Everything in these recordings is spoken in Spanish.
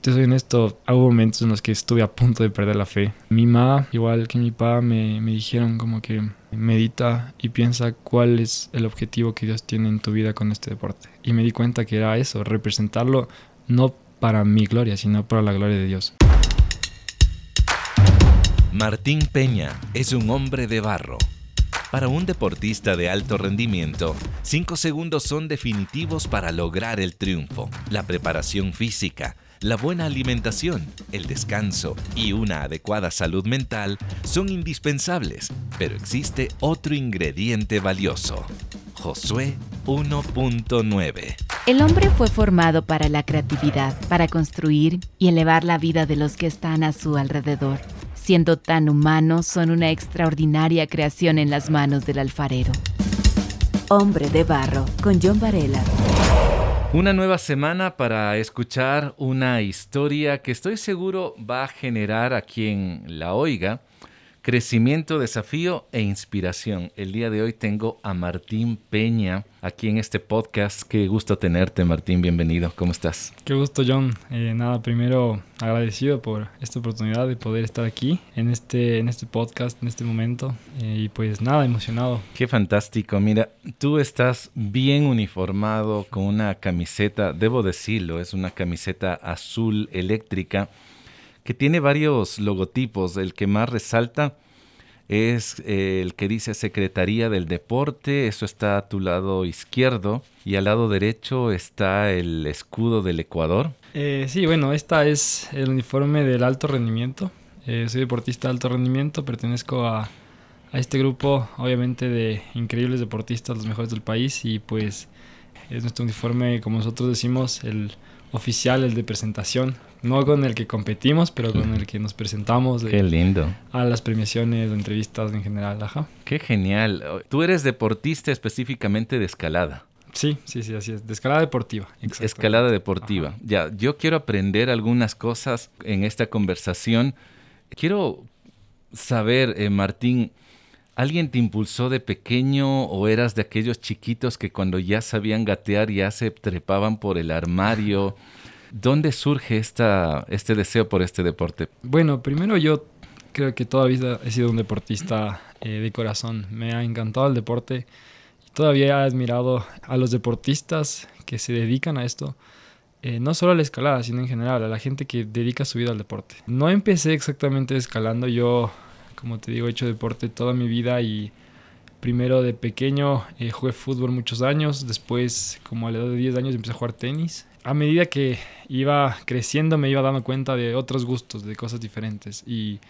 te soy honesto, hubo momentos en los que estuve a punto de perder la fe. Mi mamá, igual que mi papá, me, me dijeron como que medita y piensa cuál es el objetivo que Dios tiene en tu vida con este deporte. Y me di cuenta que era eso, representarlo no para mi gloria, sino para la gloria de Dios. Martín Peña es un hombre de barro. Para un deportista de alto rendimiento, 5 segundos son definitivos para lograr el triunfo. La preparación física, la buena alimentación, el descanso y una adecuada salud mental son indispensables, pero existe otro ingrediente valioso. Josué 1.9 El hombre fue formado para la creatividad, para construir y elevar la vida de los que están a su alrededor siendo tan humanos, son una extraordinaria creación en las manos del alfarero. Hombre de Barro, con John Varela. Una nueva semana para escuchar una historia que estoy seguro va a generar a quien la oiga crecimiento, desafío e inspiración. El día de hoy tengo a Martín Peña aquí en este podcast. Qué gusto tenerte, Martín. Bienvenido. ¿Cómo estás? Qué gusto, John. Eh, nada, primero agradecido por esta oportunidad de poder estar aquí en este, en este podcast, en este momento. Eh, y pues nada, emocionado. Qué fantástico. Mira, tú estás bien uniformado con una camiseta, debo decirlo, es una camiseta azul eléctrica que tiene varios logotipos. El que más resalta es eh, el que dice Secretaría del Deporte, eso está a tu lado izquierdo, y al lado derecho está el escudo del Ecuador. Eh, sí, bueno, esta es el uniforme del alto rendimiento. Eh, soy deportista de alto rendimiento, pertenezco a, a este grupo, obviamente, de increíbles deportistas, los mejores del país, y pues es nuestro uniforme, como nosotros decimos, el oficial, el de presentación no con el que competimos, pero con el que nos presentamos. Qué lindo. A las premiaciones, entrevistas en general, ajá. Qué genial. Tú eres deportista específicamente de escalada. Sí, sí, sí, así es. De escalada deportiva. Escalada deportiva. Ya, yo quiero aprender algunas cosas en esta conversación. Quiero saber, eh, Martín, ¿alguien te impulsó de pequeño o eras de aquellos chiquitos que cuando ya sabían gatear ya se trepaban por el armario? ¿Dónde surge esta, este deseo por este deporte? Bueno, primero yo creo que toda vida he sido un deportista eh, de corazón. Me ha encantado el deporte y todavía he admirado a los deportistas que se dedican a esto. Eh, no solo a la escalada, sino en general, a la gente que dedica su vida al deporte. No empecé exactamente escalando, yo, como te digo, he hecho deporte toda mi vida y primero de pequeño eh, jugué fútbol muchos años, después como a la edad de 10 años empecé a jugar tenis a medida que iba creciendo me iba dando cuenta de otros gustos, de cosas diferentes. Y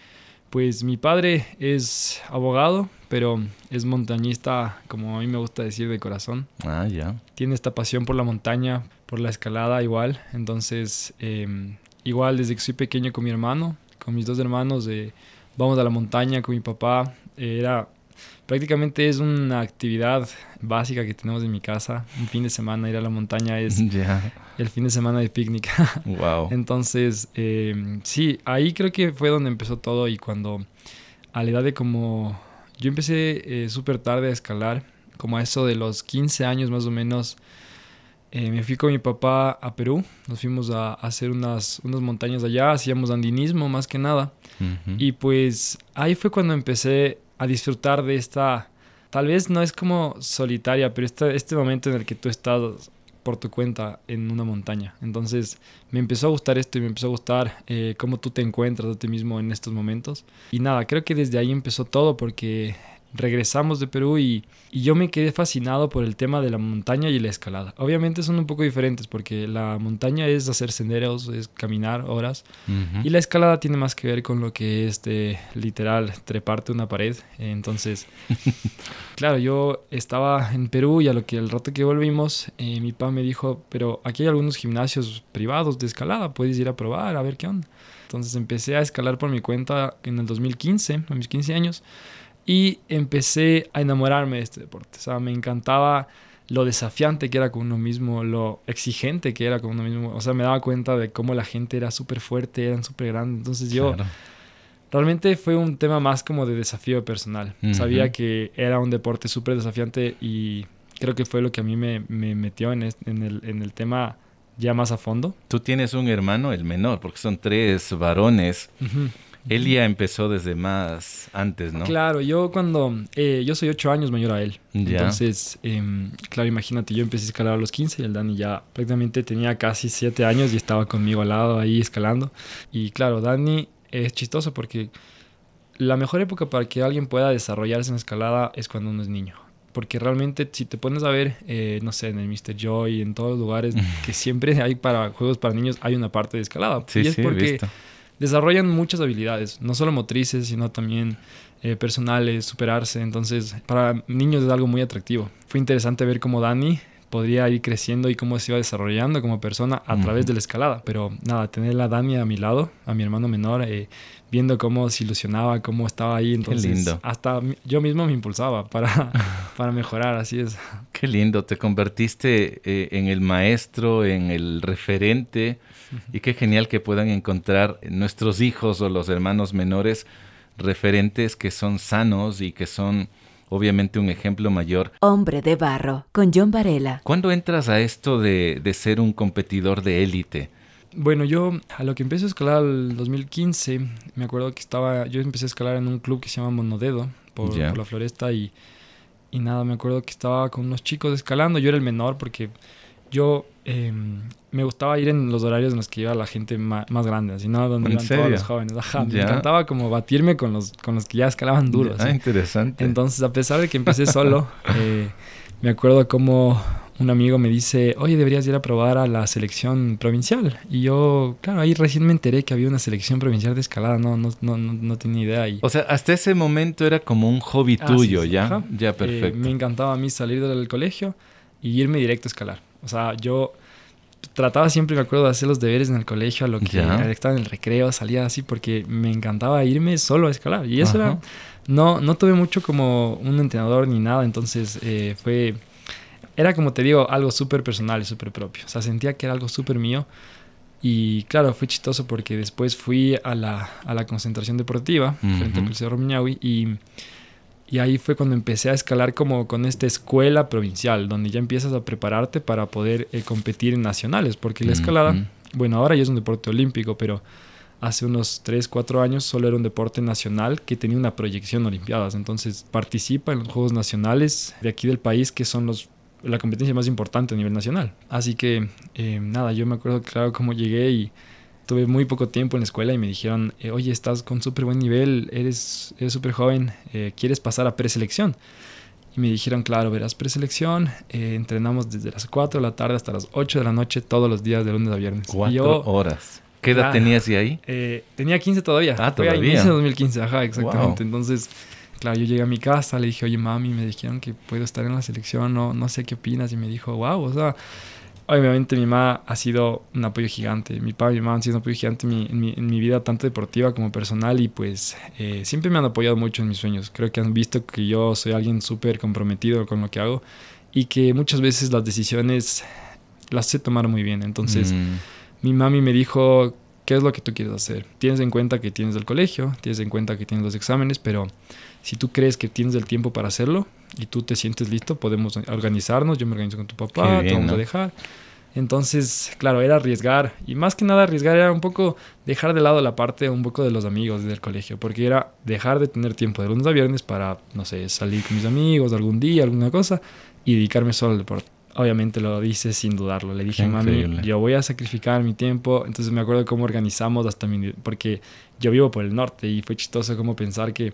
pues mi padre es abogado, pero es montañista, como a mí me gusta decir, de corazón. Ah, ya. Tiene esta pasión por la montaña, por la escalada igual. Entonces, em, igual desde que soy pequeño con mi hermano, con mis dos hermanos, eh, vamos a la montaña con mi papá. era prácticamente es una actividad básica que tenemos en mi casa. Un fin de semana ir a la montaña es el fin de semana de picnic. wow. Entonces, eh, sí, ahí creo que fue donde empezó todo y cuando a la edad de como... Yo empecé eh, súper tarde a escalar, como a eso de los 15 años más o menos. Eh, me fui con mi papá a Perú, nos fuimos a, hacer unas, unas montañas allá, hacíamos andinismo más que nada. Y pues ahí fue cuando empecé a disfrutar de esta, tal vez no es como solitaria, pero este, este momento en el que tú estás por tu cuenta en una montaña. Entonces me empezó a gustar esto y me empezó a gustar eh, cómo tú te encuentras a ti mismo en estos momentos. Y nada, creo que desde ahí empezó todo porque regresamos de Perú y, yo me quedé fascinado por el tema de la montaña y la escalada. Obviamente son un poco diferentes porque la montaña es hacer senderos, es caminar horas y la escalada tiene más que ver con lo que es de, literal treparte una pared. Entonces, claro, yo estaba en Perú y a lo que el rato que volvimos, eh, mi papá me dijo, pero aquí hay algunos gimnasios privados de escalada, puedes ir a probar, a ver qué onda. Entonces empecé a escalar por mi cuenta en el 2015, a mis 15 años. Y empecé a enamorarme de este deporte. O sea, me encantaba lo desafiante que era con uno mismo, lo exigente que era con uno mismo. O sea, me daba cuenta de cómo la gente era súper fuerte, eran súper grandes. Entonces yo... Realmente fue un tema más como de desafío personal. Sabía que era un deporte súper desafiante y creo que fue lo que a mí me, me metió en, en, el, en el tema ya más a fondo. Tú tienes un hermano, el menor, porque son tres varones. Él ya empezó desde más antes, ¿no? Claro, yo cuando... Eh, yo soy ocho años mayor a él. Entonces, em, claro, imagínate, yo empecé a escalar a los 15 y el Dani ya prácticamente tenía casi siete años y estaba conmigo al lado ahí escalando. Y claro, Dani es chistoso porque la mejor época para que alguien pueda desarrollarse en escalada es cuando uno es niño. Porque realmente si te pones a ver, eh, no sé, en el Mr. Joy, en todos los lugares que siempre hay para juegos para niños, hay una parte de escalada. Sí, y es sí, porque visto. Desarrollan muchas habilidades, no solo motrices, sino también eh, personales, superarse. Entonces, para niños es algo muy atractivo. Fue interesante ver cómo Dani podría ir creciendo y cómo se iba desarrollando como persona a través de la escalada. Pero nada, tener a Dani a mi lado, a mi hermano menor, eh, viendo cómo se ilusionaba, cómo estaba ahí. Entonces, lindo. hasta yo mismo me impulsaba para, para mejorar, así es. Qué lindo, te convertiste eh, en el maestro, en el referente y qué genial que puedan encontrar nuestros hijos o los hermanos menores referentes que son sanos y que son obviamente un ejemplo mayor. Hombre de Barro, con John Varela. ¿Cuándo entras a esto de, de ser un competidor de élite? Bueno, yo a lo que empecé a escalar el 2015, me acuerdo que estaba, yo empecé a escalar en un club que se llama Monodedo, por, por la floresta, y, y nada, me acuerdo que estaba con unos chicos escalando, yo era el menor porque yo eh, me gustaba ir en los horarios en los que iba la gente más, grande, así, ¿no? Donde ¿En iban serio? todos los jóvenes, ajá, me encantaba como batirme con los, con los que ya escalaban duro, Ah, interesante. Entonces, a pesar de que empecé solo, eh, me acuerdo como un amigo me dice, oye, deberías ir a probar a la selección provincial. Y yo, claro, ahí recién me enteré que había una selección provincial de escalada, no, no, no, no, no tenía idea. O sea, hasta ese momento era como un hobby Ah, tuyo, ¿ya? Ya, Eh, perfecto. me encantaba a mí salir del colegio y irme directo a escalar. O sea, yo trataba siempre, me acuerdo, de hacer los deberes en el colegio, a lo que estaba en el recreo, salía así porque me encantaba irme solo a escalar. Y eso Ajá. era, no, no tuve mucho como un entrenador ni nada, entonces eh, fue, era como te digo, algo súper personal y súper propio. O sea, sentía que era algo súper mío. Y claro, fue chistoso porque después fui a la, a la concentración deportiva frente al. Coliseo Romiñahui y, y ahí fue cuando empecé a escalar como con esta escuela provincial, donde ya empiezas a prepararte para poder eh, competir en nacionales, porque la escalada, bueno, ahora ya es un deporte olímpico, pero hace unos 3, 4 años solo era un deporte nacional que tenía una proyección Olimpiadas. Entonces participa en los Juegos Nacionales de aquí del país, que son los, la competencia más importante a nivel nacional. Así que eh, nada, yo me acuerdo claro cómo llegué y tuve muy poco tiempo en la escuela y me dijeron, eh, oye, estás con súper buen nivel, eres súper joven, eh, ¿quieres pasar a preselección? Y me dijeron, claro, verás preselección, eh, entrenamos desde las 4 de la tarde hasta las 8 de la noche todos los días de lunes a viernes. Cuatro y yo, horas. ¿Qué edad Claro. tenías de ahí? eh, tenía 15 todavía. Ah, Fue todavía. de 2015, ajá, exactamente. Wow. Entonces, claro, yo llegué a mi casa, le dije, oye, mami, me dijeron que puedo estar en la selección, no, no sé qué opinas. Y me dijo, wow, o sea, obviamente mi mamá ha sido un apoyo gigante. Mi papá y mi mamá han sido un apoyo gigante en mi, en mi, en mi vida, tanto deportiva como personal. Y pues eh, siempre me han apoyado mucho en mis sueños. Creo que han visto que yo soy alguien súper comprometido con lo que hago y que muchas veces las decisiones las sé tomar muy bien. Entonces, Mm, mi mami me dijo, ¿qué es lo que tú quieres hacer? Tienes en cuenta que tienes el colegio, tienes en cuenta que tienes los exámenes, pero si tú crees que tienes el tiempo para hacerlo y tú te sientes listo, podemos organizarnos, yo me organizo con tu papá, bien, te vamos ¿no? a dejar. Entonces, claro, era arriesgar. Y más que nada arriesgar era un poco dejar de lado la parte un poco de los amigos del colegio. Porque era dejar de tener tiempo de lunes a viernes para, no sé, salir con mis amigos algún día, alguna cosa, y dedicarme solo al deporte. Obviamente lo dice sin dudarlo. Le dije, mami, yo voy a sacrificar mi tiempo. Entonces me acuerdo cómo organizamos hasta mi... Porque yo vivo por el norte y fue chistoso como pensar que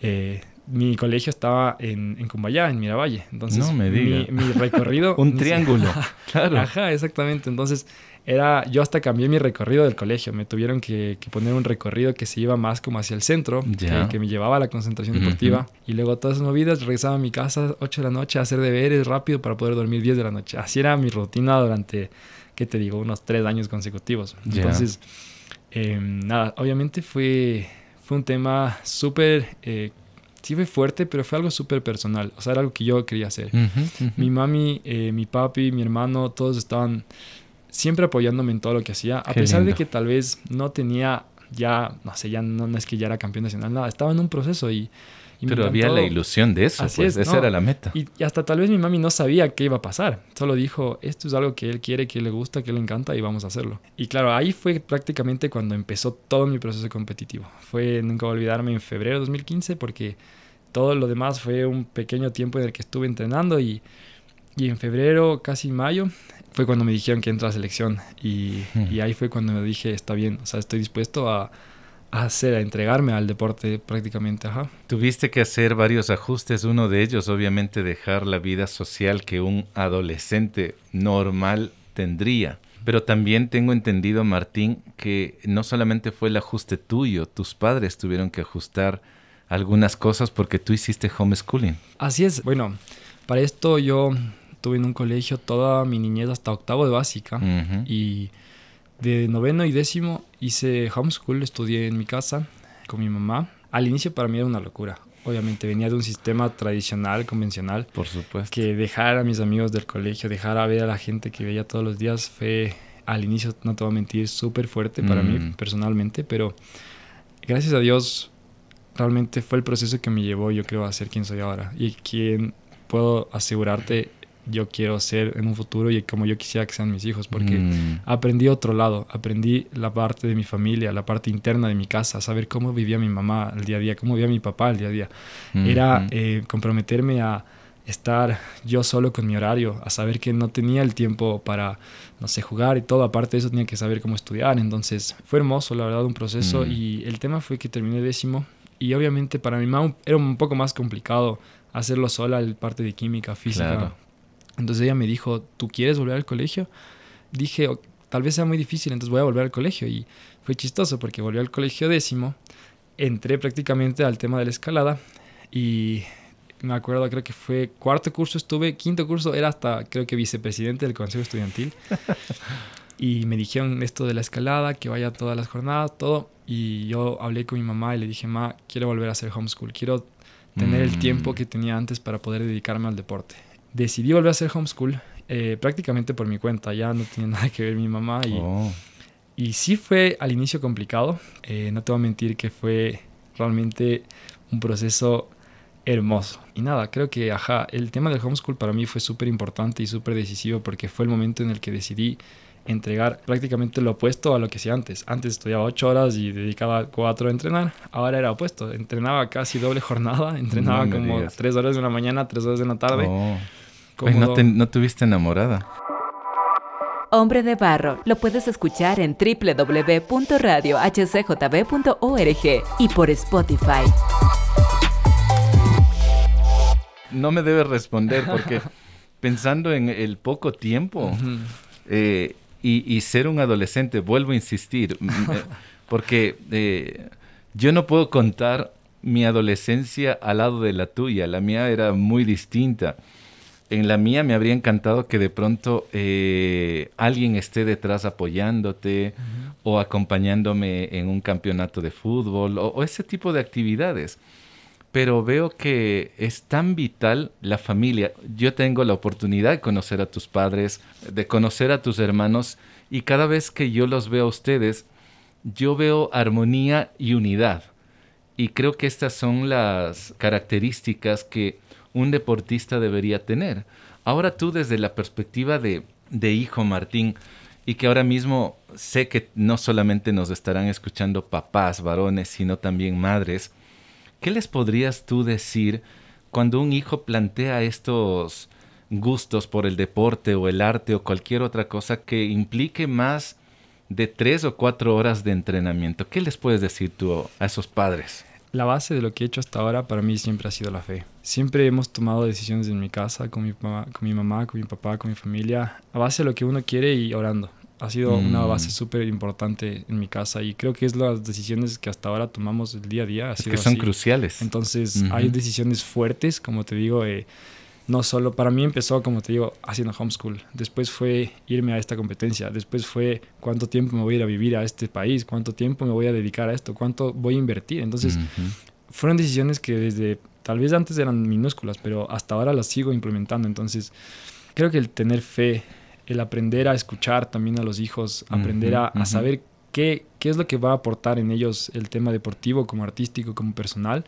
eh, mi colegio estaba en, en Cumbayá, en Miravalle. Entonces No me diga. mi, mi recorrido... Un triángulo. Claro. Ajá, exactamente. Entonces, era, yo hasta cambié mi recorrido del colegio. Me tuvieron que, que poner un recorrido que se iba más como hacia el centro, que, que me llevaba a la concentración deportiva. Y luego todas esas movidas, regresaba a mi casa 8 de la noche a hacer deberes rápido para poder dormir 10 de la noche. Así era mi rutina durante, ¿qué te digo? Unos 3 años consecutivos. Ya. Entonces, eh, nada, obviamente fue, fue un tema súper... eh, sí fue fuerte, pero fue algo súper personal. O sea, era algo que yo quería hacer. Ujú, ujú. Mi mami, eh, mi papi, mi hermano, todos estaban siempre apoyándome en todo lo que hacía, a Qué pesar lindo. de que tal vez no tenía ya, no sé, ya no, no es que ya era campeón nacional, nada, estaba en un proceso y Pero había la ilusión de eso, pues, esa era la meta. Y, hasta tal vez mi mami no sabía qué iba a pasar. Solo dijo, esto es algo que él quiere, que le gusta, que le encanta y vamos a hacerlo. Y claro, ahí fue prácticamente cuando empezó todo mi proceso competitivo. Fue, nunca voy a olvidarme, en febrero de 2015 porque todo lo demás fue un pequeño tiempo en el que estuve entrenando y, y en febrero, casi mayo, fue cuando me dijeron que entra a selección. Y, y ahí fue cuando me dije, está bien, o sea, estoy dispuesto a hacer, a entregarme al deporte prácticamente. Ajá. Tuviste que hacer varios ajustes, uno de ellos obviamente dejar la vida social que un adolescente normal tendría. Pero también tengo entendido, Martín, que no solamente fue el ajuste tuyo, tus padres tuvieron que ajustar algunas cosas porque tú hiciste homeschooling. Así es. Bueno, para esto yo tuve en un colegio toda mi niñez hasta octavo de básica y de noveno y décimo hice homeschool, estudié en mi casa con mi mamá. Al inicio para mí era una locura. Obviamente venía de un sistema tradicional, convencional. Por supuesto. Que dejar a mis amigos del colegio, dejar a ver a la gente que veía todos los días fue al inicio, no te voy a mentir, súper fuerte para mí mm. personalmente, pero gracias a Dios realmente fue el proceso que me llevó, yo creo, a ser quien soy ahora y quien puedo asegurarte yo quiero ser en un futuro y como yo quisiera que sean mis hijos, porque mm. aprendí otro lado, aprendí la parte de mi familia, la parte interna de mi casa, saber cómo vivía mi mamá el día a día, cómo vivía mi papá el día a día. Era eh, comprometerme a estar yo solo con mi horario, a saber que no tenía el tiempo para, no sé, jugar y todo, aparte de eso tenía que saber cómo estudiar, entonces fue hermoso, la verdad, un proceso mm. y el tema fue que terminé décimo y obviamente para mi mamá era un poco más complicado hacerlo sola, el parte de química, física, entonces ella me dijo, ¿tú quieres volver al colegio? Dije, tal vez sea muy difícil, entonces voy a volver al colegio. Y fue chistoso porque volví al colegio décimo, entré prácticamente al tema de la escalada y me acuerdo, creo que fue cuarto curso estuve, quinto curso era hasta creo que vicepresidente del consejo estudiantil. y me dijeron esto de la escalada, que vaya todas las jornadas, todo. Y yo hablé con mi mamá y le dije, ma, quiero volver a hacer homeschool, quiero tener el tiempo mm. que tenía antes para poder dedicarme al deporte decidí volver a hacer homeschool eh, prácticamente por mi cuenta, ya no tenía nada que ver mi mamá y, oh. y sí fue al inicio complicado, eh, no te voy a mentir que fue realmente un proceso hermoso. Y nada, creo que, ajá, el tema del homeschool para mí fue súper importante y súper decisivo porque fue el momento en el que decidí entregar prácticamente lo opuesto a lo que hacía antes. Antes estudiaba ocho horas y dedicaba cuatro a entrenar. Ahora era opuesto. Entrenaba casi doble jornada. Entrenaba como tres horas de la mañana, tres horas de la tarde. Oh no, tuviste enamorada. Hombre de Barro lo puedes escuchar en www.radiohcjb.org y por Spotify. No me debes responder porque pensando en el poco tiempo eh, y, ser un adolescente, vuelvo a insistir, eh, porque eh, yo no puedo contar mi adolescencia al lado de la tuya, la mía era muy distinta en la mía me habría encantado que de pronto eh, alguien esté detrás apoyándote o acompañándome en un campeonato de fútbol o, ese tipo de actividades. Pero veo que es tan vital la familia. Yo tengo la oportunidad de conocer a tus padres, de conocer a tus hermanos y cada vez que yo los veo a ustedes, yo veo armonía y unidad. Y creo que estas son las características que un deportista debería tener. Ahora tú desde la perspectiva de, hijo Martín, y que ahora mismo sé que no solamente nos estarán escuchando papás, varones, sino también madres, ¿qué les podrías tú decir cuando un hijo plantea estos gustos por el deporte o el arte o cualquier otra cosa que implique más de tres o cuatro horas de entrenamiento? ¿Qué les puedes decir tú a esos padres? La base de lo que he hecho hasta ahora para mí siempre ha sido la fe. Siempre hemos tomado decisiones en mi casa, con mi, mamá, con mi mamá, con mi papá, con mi familia, a base de lo que uno quiere y orando. Ha sido una mm. base súper importante en mi casa y creo que es las decisiones que hasta ahora tomamos el día a día. es que son cruciales. Entonces hay decisiones fuertes, como te digo, eh, no solo, para mí empezó, como te digo, haciendo homeschool. Después fue irme a esta competencia. Después fue cuánto tiempo me voy a ir a vivir a este país, cuánto tiempo me voy a dedicar a esto, cuánto voy a invertir. Entonces, fueron decisiones que desde, tal vez antes eran minúsculas, pero hasta ahora las sigo implementando. Entonces, creo que el tener fe, el aprender a escuchar también a los hijos, aprender a, a saber qué, qué es lo que va a aportar en ellos el tema deportivo, como artístico, como personal,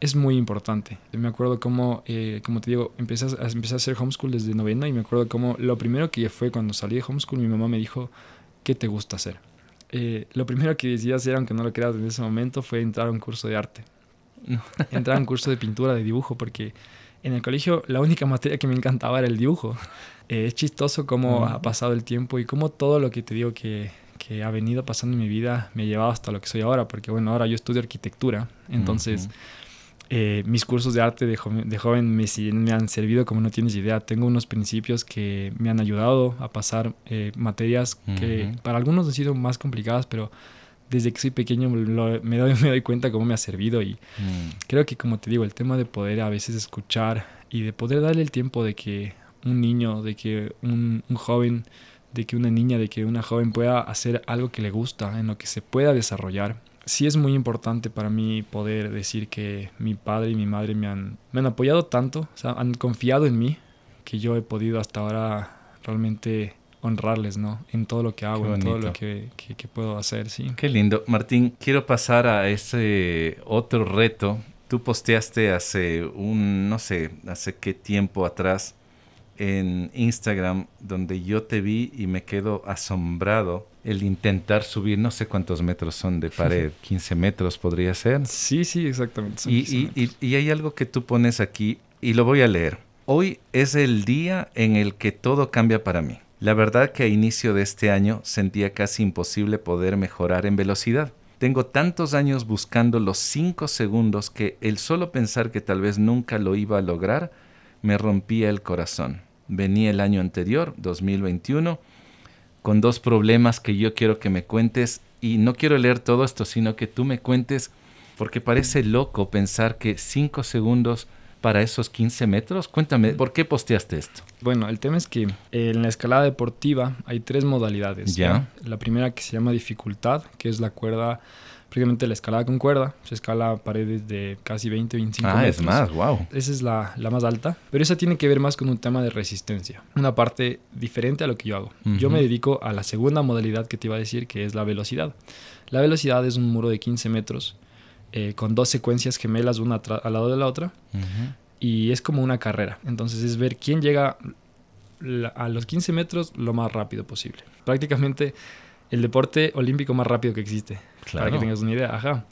es muy importante. Me acuerdo cómo, eh, como te digo, empecé a, empecé a hacer homeschool desde novena y me acuerdo cómo lo primero que fue cuando salí de homeschool, mi mamá me dijo, ¿qué te gusta hacer? Eh, lo primero que decía hacer, aunque no lo creas en ese momento, fue entrar a un curso de arte. entrar a un curso de pintura, de dibujo, porque en el colegio la única materia que me encantaba era el dibujo. Eh, es chistoso cómo ha pasado el tiempo y cómo todo lo que te digo que, que, ha venido pasando en mi vida me ha llevado hasta lo que soy ahora, porque bueno, ahora yo estudio arquitectura, entonces eh, mis cursos de arte de, joven, de joven me, me, han servido como no tienes idea. Tengo unos principios que me han ayudado a pasar eh, materias que para algunos han sido más complicadas, pero desde que soy pequeño me, doy, me doy cuenta cómo me ha servido y mm. creo que como te digo, el tema de poder a veces escuchar y de poder darle el tiempo de que un niño, de que un, un joven, de que una niña, de que una joven pueda hacer algo que le gusta, en lo que se pueda desarrollar. Sí es muy importante para mí poder decir que mi padre y mi madre me han, me han apoyado tanto, o sea, han confiado en mí, que yo he podido hasta ahora realmente honrarles, ¿no? En todo lo que hago, en todo lo que, que, puedo hacer, sí. Qué lindo. Martín, quiero pasar a ese otro reto. Tú posteaste hace un, no sé, hace qué tiempo atrás en Instagram donde yo te vi y me quedo asombrado el intentar subir, no sé cuántos metros son de pared, 15 metros podría ser. Sí, sí, exactamente. Y, y, y, hay algo que tú pones aquí y lo voy a leer. Hoy es el día en el que todo cambia para mí. La verdad que a inicio de este año sentía casi imposible poder mejorar en velocidad. Tengo tantos años buscando los 5 segundos que el solo pensar que tal vez nunca lo iba a lograr me rompía el corazón. Venía el año anterior, 2021, con dos problemas que yo quiero que me cuentes y no quiero leer todo esto, sino que tú me cuentes porque parece loco pensar que 5 segundos para esos 15 metros? Cuéntame, ¿por qué posteaste esto? Bueno, el tema es que en la escalada deportiva hay tres modalidades. ¿Ya? La primera que se llama dificultad, que es la cuerda, prácticamente la escalada con cuerda. Se escala paredes de casi 20, 25 ah, metros. es más, wow. Esa es la, la, más alta. Pero esa tiene que ver más con un tema de resistencia. Una parte diferente a lo que yo hago. Yo me dedico a la segunda modalidad que te iba a decir, que es la velocidad. La velocidad es un muro de 15 metros eh, con dos secuencias gemelas una al lado de la otra. Y es como una carrera. Entonces es ver quién llega a los 15 metros lo más rápido posible. Prácticamente el deporte olímpico más rápido que existe. Para que tengas una idea. Ajá.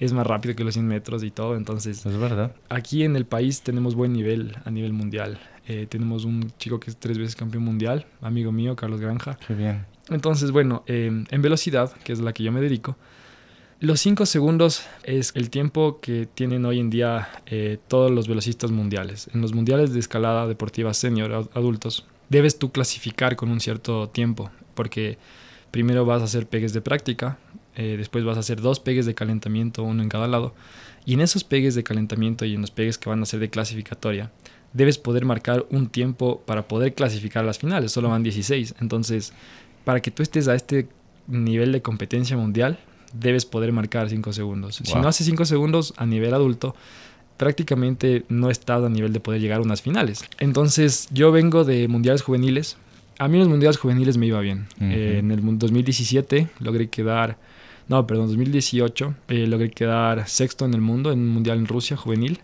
Es más rápido que los 100 metros y todo. Entonces, es verdad. Aquí en el país tenemos buen nivel a nivel mundial. Eh, tenemos un chico que es tres veces campeón mundial, amigo mío, Carlos Granja. Qué bien. Entonces, bueno, eh, en velocidad, que es la que yo me dedico, los 5 segundos es el tiempo que tienen hoy en día eh, todos los velocistas mundiales. En los mundiales de escalada deportiva senior adultos, debes tú clasificar con un cierto tiempo, porque primero vas a hacer pegues de práctica, eh, después vas a hacer dos pegues de calentamiento, uno en cada lado, y en esos pegues de calentamiento y en los pegues que van a ser de clasificatoria, debes poder marcar un tiempo para poder clasificar las finales, solo van 16, entonces para que tú estés a este nivel de competencia mundial, debes poder marcar 5 segundos. Si no haces 5 segundos a nivel adulto, prácticamente no estás a nivel de poder llegar a unas finales. Entonces, yo vengo de mundiales juveniles. A mí en los mundiales juveniles me iba bien. Eh, en el 2017 logré quedar, no, perdón, 2018 eh, logré quedar sexto en el mundo en un mundial en Rusia juvenil.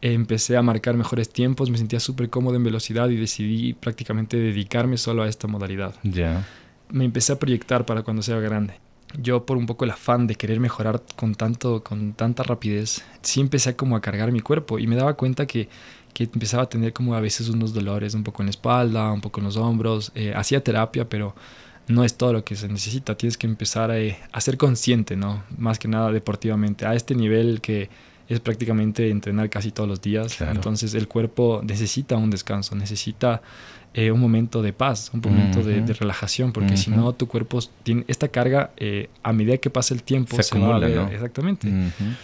empecé a marcar mejores tiempos, me sentía súper cómodo en velocidad y decidí prácticamente dedicarme solo a esta modalidad. Ya. Me empecé a proyectar para cuando sea grande yo por un poco el afán de querer mejorar con tanto con tanta rapidez sí empecé como a cargar mi cuerpo y me daba cuenta que, que empezaba a tener como a veces unos dolores un poco en la espalda un poco en los hombros eh, hacía terapia pero no es todo lo que se necesita. Tienes que empezar a, a, ser consciente no más que nada deportivamente. A este nivel que es prácticamente entrenar casi todos los días. Entonces el cuerpo necesita un descanso necesita eh, un momento de paz, un momento de, relajación, porque si no, tu cuerpo tiene esta carga, eh, a medida que pasa el tiempo, se, acumula, ¿no? Exactamente.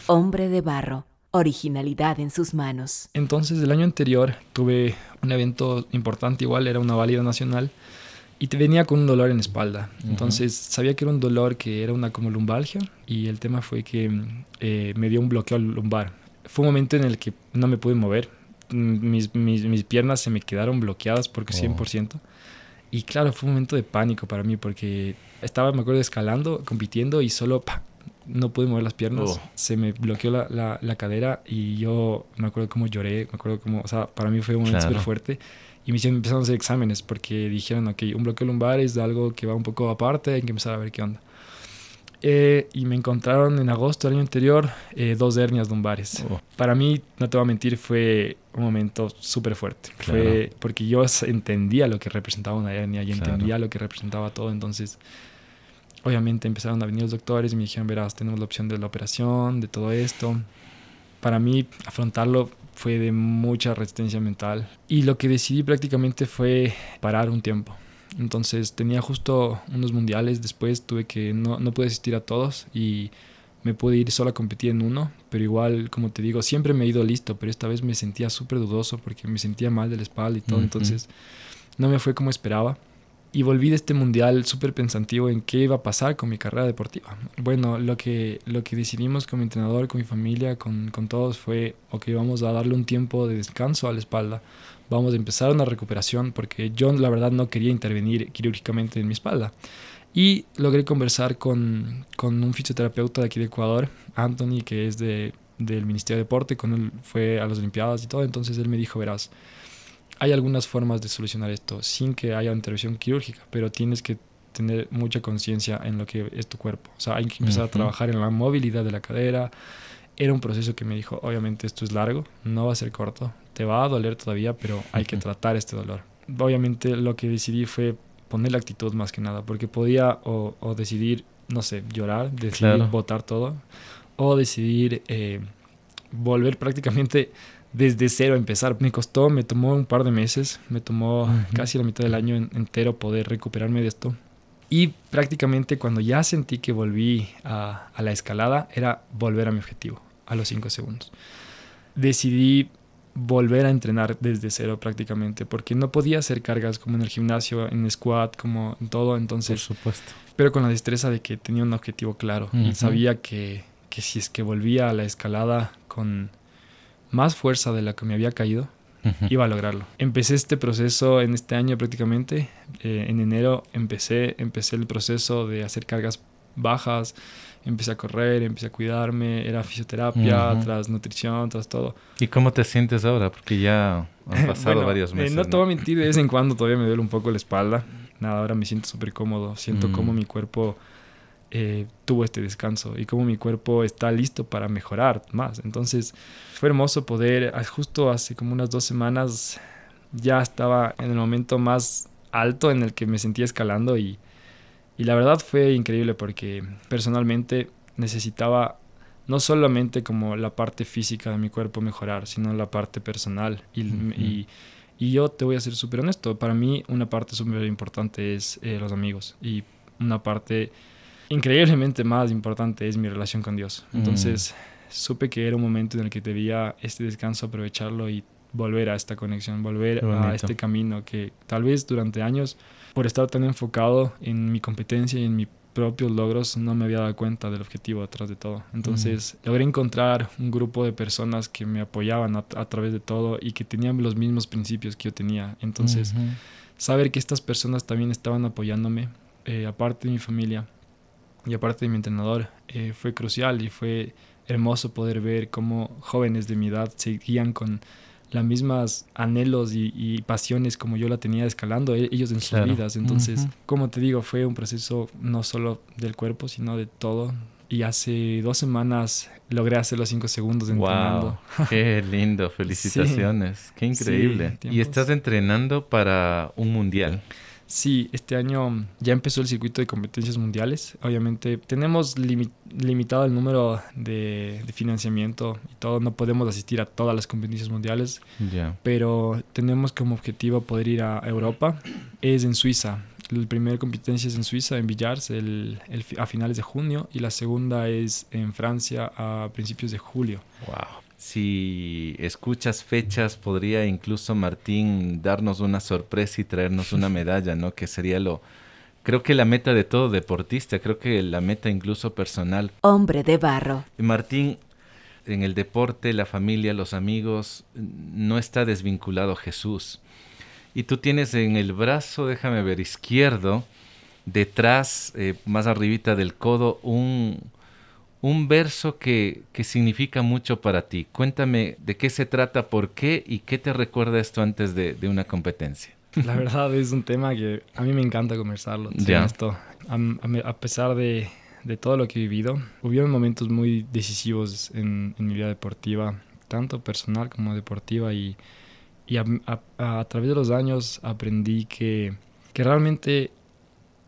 Hombre de barro, originalidad en sus manos. Entonces, el año anterior tuve un evento importante, igual era una válida nacional, y te venía con un dolor en la espalda. Entonces, sabía que era un dolor que era una como lumbalgia, y el tema fue que eh, me dio un bloqueo lumbar. Fue un momento en el que no me pude mover, mis, mis, mis, piernas se me quedaron bloqueadas porque 100%. Y claro, fue un momento de pánico para mí porque estaba, me acuerdo, escalando, compitiendo y solo no pude mover las piernas. Oh. Se me bloqueó la, la, la, cadera y yo me acuerdo cómo lloré, me acuerdo cómo, o sea, para mí fue un momento Claro. súper fuerte. Y me hicieron, empezaron a hacer exámenes porque dijeron, ok, un bloqueo lumbar es algo que va un poco aparte, hay que empezar a ver qué onda. Eh, y me encontraron en agosto del año anterior eh, dos hernias lumbares. Oh. Para mí, no te voy a mentir, fue un momento súper fuerte. Claro. Fue porque yo entendía lo que representaba una hernia y Claro. entendía lo que representaba todo. Entonces, obviamente empezaron a venir los doctores y me dijeron, verás, tenemos la opción de la operación, de todo esto. Para mí, afrontarlo fue de mucha resistencia mental. Y lo que decidí prácticamente fue parar un tiempo. Entonces tenía justo unos mundiales, después tuve que, no, no pude asistir a todos y me pude ir solo a competir en uno, pero igual, como te digo, siempre me he ido listo, pero esta vez me sentía súper dudoso porque me sentía mal de la espalda y todo, entonces no me fue como esperaba. Y volví de este mundial súper pensativo en qué iba a pasar con mi carrera deportiva. Bueno, lo que, lo que decidimos con mi entrenador, con mi familia, con, con todos fue, ok, vamos a darle un tiempo de descanso a la espalda, vamos a empezar una recuperación, porque yo la verdad no quería intervenir quirúrgicamente en mi espalda. Y logré conversar con, con un fisioterapeuta de aquí de Ecuador, Anthony, que es de, del Ministerio de Deporte, con él fue a las Olimpiadas y todo, entonces él me dijo, verás, hay algunas formas de solucionar esto sin que haya intervención quirúrgica, pero tienes que tener mucha conciencia en lo que es tu cuerpo. O sea, hay que empezar a trabajar en la movilidad de la cadera. Era un proceso que me dijo, obviamente esto es largo, no va a ser corto, te va a doler todavía, pero hay que tratar este dolor. Obviamente lo que decidí fue poner la actitud más que nada, porque podía o, o decidir, no sé, llorar, decidir Claro. botar todo, o decidir eh, volver prácticamente desde cero empezar. Me costó, me tomó un par de meses, me tomó Ujú. casi la mitad del año en- entero poder recuperarme de esto. Y prácticamente cuando ya sentí que volví a, a la escalada, era volver a mi objetivo, a los 5 segundos. Decidí volver a entrenar desde cero prácticamente, porque no podía hacer cargas como en el gimnasio, en squat, como en todo, Por entonces supuesto. pero con la destreza de que tenía un objetivo claro y Ujú. sabía que, que si es que volvía a la escalada con más fuerza de la que me había caído, Ujú. iba a lograrlo. Empecé este proceso en este año prácticamente. eh, en enero empecé, empecé el proceso de hacer cargas bajas, empecé a correr, empecé a cuidarme, era fisioterapia, Ujú. tras nutrición, tras todo. ¿Y cómo te sientes ahora? Porque ya han pasado Bueno, varios eh, meses. no te voy a mentir, de vez en cuando todavía me duele un poco la espalda. Nada, ahora me siento súper cómodo. Siento Mm. cómo mi cuerpo eh, tuvo este descanso y cómo mi cuerpo está listo para mejorar más. Entonces fue hermoso poder, ah, justo hace como unas dos semanas, ya estaba en el momento más alto en el que me sentía escalando y, y la verdad fue increíble porque personalmente necesitaba no solamente como la parte física de mi cuerpo mejorar, sino la parte personal. Y, y, y yo te voy a ser súper honesto, para mí una parte súper importante es eh, los amigos y una parte increíblemente más importante es mi relación con Dios. Mm. Entonces supe que era un momento en el que debía este descanso aprovecharlo y volver a esta conexión, volver a este camino que tal vez durante años, por estar tan enfocado en mi competencia y en mis propios logros, no me había dado cuenta del objetivo detrás de todo. Entonces logré encontrar un grupo de personas que me apoyaban a, a través de todo y que tenían los mismos principios que yo tenía. Entonces saber que estas personas también estaban apoyándome, eh, aparte de mi familia y aparte de mi entrenador, eh, fue crucial y fue hermoso poder ver cómo jóvenes de mi edad seguían con las mismas anhelos y, y pasiones como yo la tenía escalando e- ellos en sus Claro. vidas. Entonces, como te digo, fue un proceso no solo del cuerpo, sino de todo. Y hace dos semanas logré hacer los cinco segundos entrenando. Wow, qué lindo, felicitaciones, qué increíble. Sí, y estás entrenando para un mundial. Sí, este año ya empezó el circuito de competencias mundiales. Obviamente tenemos limi- limitado el número de, de financiamiento y todo. No podemos asistir a todas las competencias mundiales, Ya. pero tenemos como objetivo poder ir a Europa. Es en Suiza. La primera competencia es en Suiza, en Villars, el, el a finales de junio, y la segunda es en Francia a principios de julio. Wow. Si escuchas fechas, podría incluso Martín darnos una sorpresa y traernos una medalla, ¿no? Que sería lo, creo que la meta de todo deportista, creo que la meta incluso personal. Hombre de barro. Y Martín, en el deporte, la familia, los amigos, no está desvinculado Jesús. y tú tienes en el brazo, déjame ver, izquierdo, detrás, eh, más arribita del codo, un, un verso que, que, significa mucho para ti. Cuéntame de qué se trata, por qué y qué te recuerda esto antes de, de una competencia. La verdad es un tema que a mí me encanta conversarlo. Ya. Esto. A, a, pesar de, de, todo lo que he vivido, hubieron momentos muy decisivos en, en mi vida deportiva, tanto personal como deportiva, y, y a, a, través de los años aprendí que, que realmente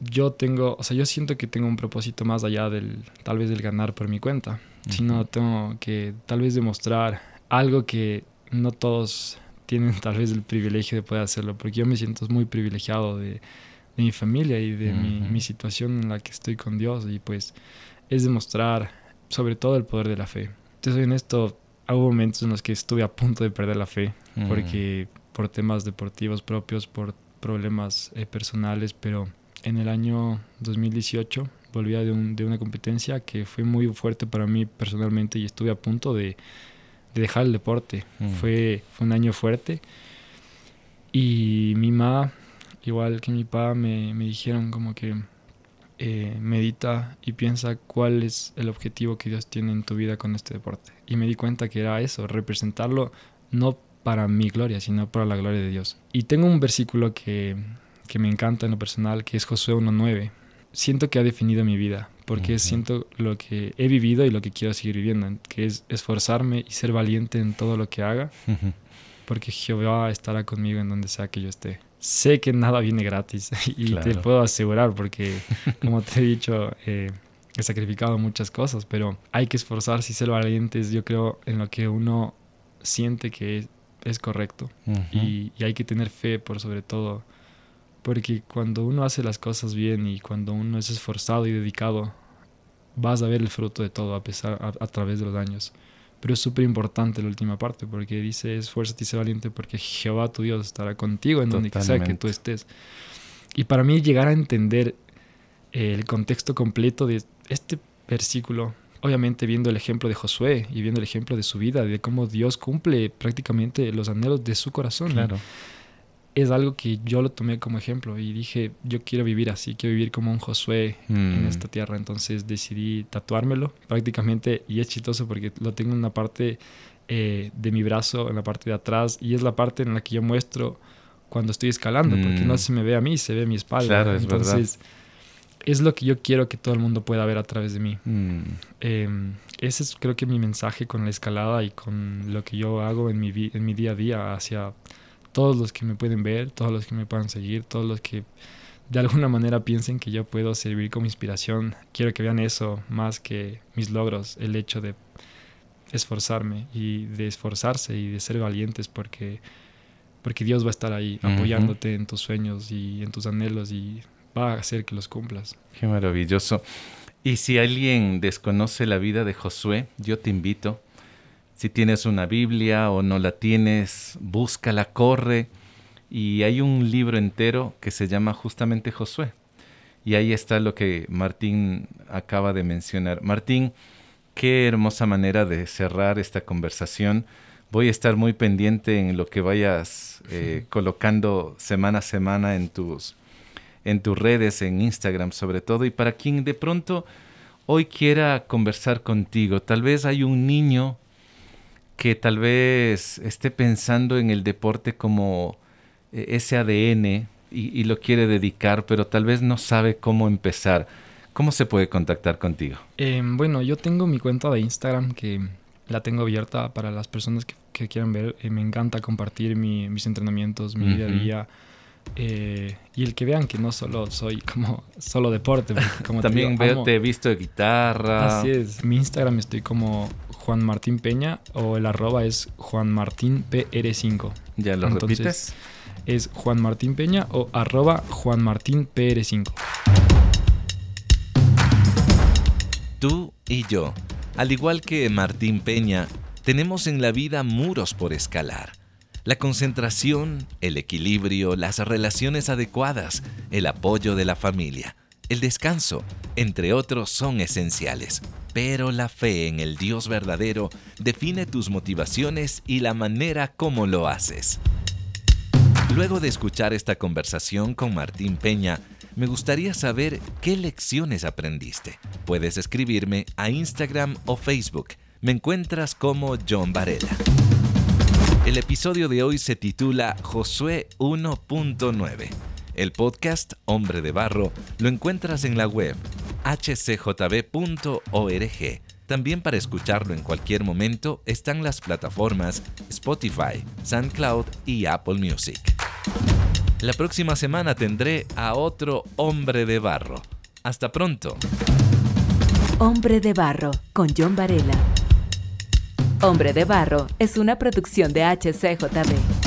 yo tengo, o sea, yo siento que tengo un propósito más allá del, tal vez del ganar por mi cuenta, sino tengo que tal vez demostrar algo que no todos tienen tal vez el privilegio de poder hacerlo, porque yo me siento muy privilegiado de, de mi familia y de mi, mi, situación en la que estoy con Dios y pues es demostrar sobre todo el poder de la fe. Entonces en esto hubo momentos en los que estuve a punto de perder la fe, porque por temas deportivos propios, por problemas eh, personales, pero en el año 2018 volvía de, un, de, una competencia que fue muy fuerte para mí personalmente y estuve a punto de, de dejar el deporte. Mm. Fue, fue un año fuerte y mi mamá, igual que mi papá, me, me dijeron como que eh, medita y piensa cuál es el objetivo que Dios tiene en tu vida con este deporte. Y me di cuenta que era eso, representarlo no para mi gloria, sino para la gloria de Dios. Y tengo un versículo que, que me encanta en lo personal, que es Josué 1.9. Siento que ha definido mi vida, porque siento lo que he vivido y lo que quiero seguir viviendo, que es esforzarme y ser valiente en todo lo que haga, porque Jehová estará conmigo en donde sea que yo esté. Sé que nada viene gratis y te puedo asegurar, porque como te he dicho, eh, he sacrificado muchas cosas, pero hay que esforzarse y ser valientes, yo creo, en lo que uno siente que es, correcto. Y, y hay que tener fe por sobre todo porque cuando uno hace las cosas bien y cuando uno es esforzado y dedicado, vas a ver el fruto de todo a, pesar, a, través de los años. Pero es súper importante la última parte porque dice, esfuérzate y sé valiente porque Jehová tu Dios estará contigo en donde sea que tú estés. Y para mí llegar a entender el contexto completo de este versículo, obviamente viendo el ejemplo de Josué y viendo el ejemplo de su vida, de cómo Dios cumple prácticamente los anhelos de su corazón. Claro es algo que yo lo tomé como ejemplo y dije, yo quiero vivir así, quiero vivir como un Josué en mm. esta tierra. Entonces decidí tatuármelo prácticamente y es chistoso porque lo tengo en una parte eh, de mi brazo, en la parte de atrás y es la parte en la que yo muestro cuando estoy escalando, porque no mm. se me ve a mí, se ve a mi espalda. Claro, es Entonces, es lo que yo quiero que todo el mundo pueda ver a través de mí. Mm. Em, ese es creo que mi mensaje con la escalada y con lo que yo hago en mi, en mi día a día hacia todos los que me pueden ver, todos los que me puedan seguir, todos los que de alguna manera piensen que yo puedo servir como inspiración. Quiero que vean eso más que mis logros, el hecho de esforzarme y de esforzarse y de ser valientes porque, porque Dios va a estar ahí apoyándote en tus sueños y en tus anhelos y va a hacer que los cumplas. Qué maravilloso. Y si alguien desconoce la vida de Josué, yo te invito si tienes una Biblia o no la tienes, búscala, corre. Y hay un libro entero que se llama justamente Josué. Y ahí está lo que Martín acaba de mencionar. Martín, qué hermosa manera de cerrar esta conversación. Voy a estar muy pendiente en lo que vayas eh, colocando semana a semana en tus, en tus redes, en Instagram sobre todo. Y para quien de pronto hoy quiera conversar contigo, tal vez hay un niño que tal vez esté pensando en el deporte como eh, ese ADN y, lo quiere dedicar, pero tal vez no sabe cómo empezar. ¿Cómo se puede contactar contigo? Em, bueno, yo tengo mi cuenta de Instagram que la tengo abierta para las personas que, quieran ver. Eh, me encanta compartir mis entrenamientos, mi día a día. Eh, y el que vean que no solo soy como solo deporte. Como También veo, te he visto de guitarra. Así es. Mi Instagram estoy como Juan Martín Peña o el arroba es Juan Martín PR5. ¿Ya lo repites? Es Juan Martín Peña o arroba Juan Martín PR5. Tú y yo, al igual que Martín Peña, tenemos en la vida muros por escalar. La concentración, el equilibrio, las relaciones adecuadas, el apoyo de la familia, el descanso, entre otros, son esenciales. Pero la fe en el Dios verdadero define tus motivaciones y la manera como lo haces. Luego de escuchar esta conversación con Martín Peña, me gustaría saber qué lecciones aprendiste. Puedes escribirme a Instagram o Facebook. Me encuentras como John Varela. El episodio de hoy se titula Josué 1.9. El podcast Hombre de Barro lo encuentras en la web hcjb.org. También para escucharlo en cualquier momento están las plataformas Spotify, SoundCloud y Apple Music. La próxima semana tendré a otro hombre de barro. Hasta pronto. Hombre de Barro con John Varela. Hombre de Barro es una producción de HCJB.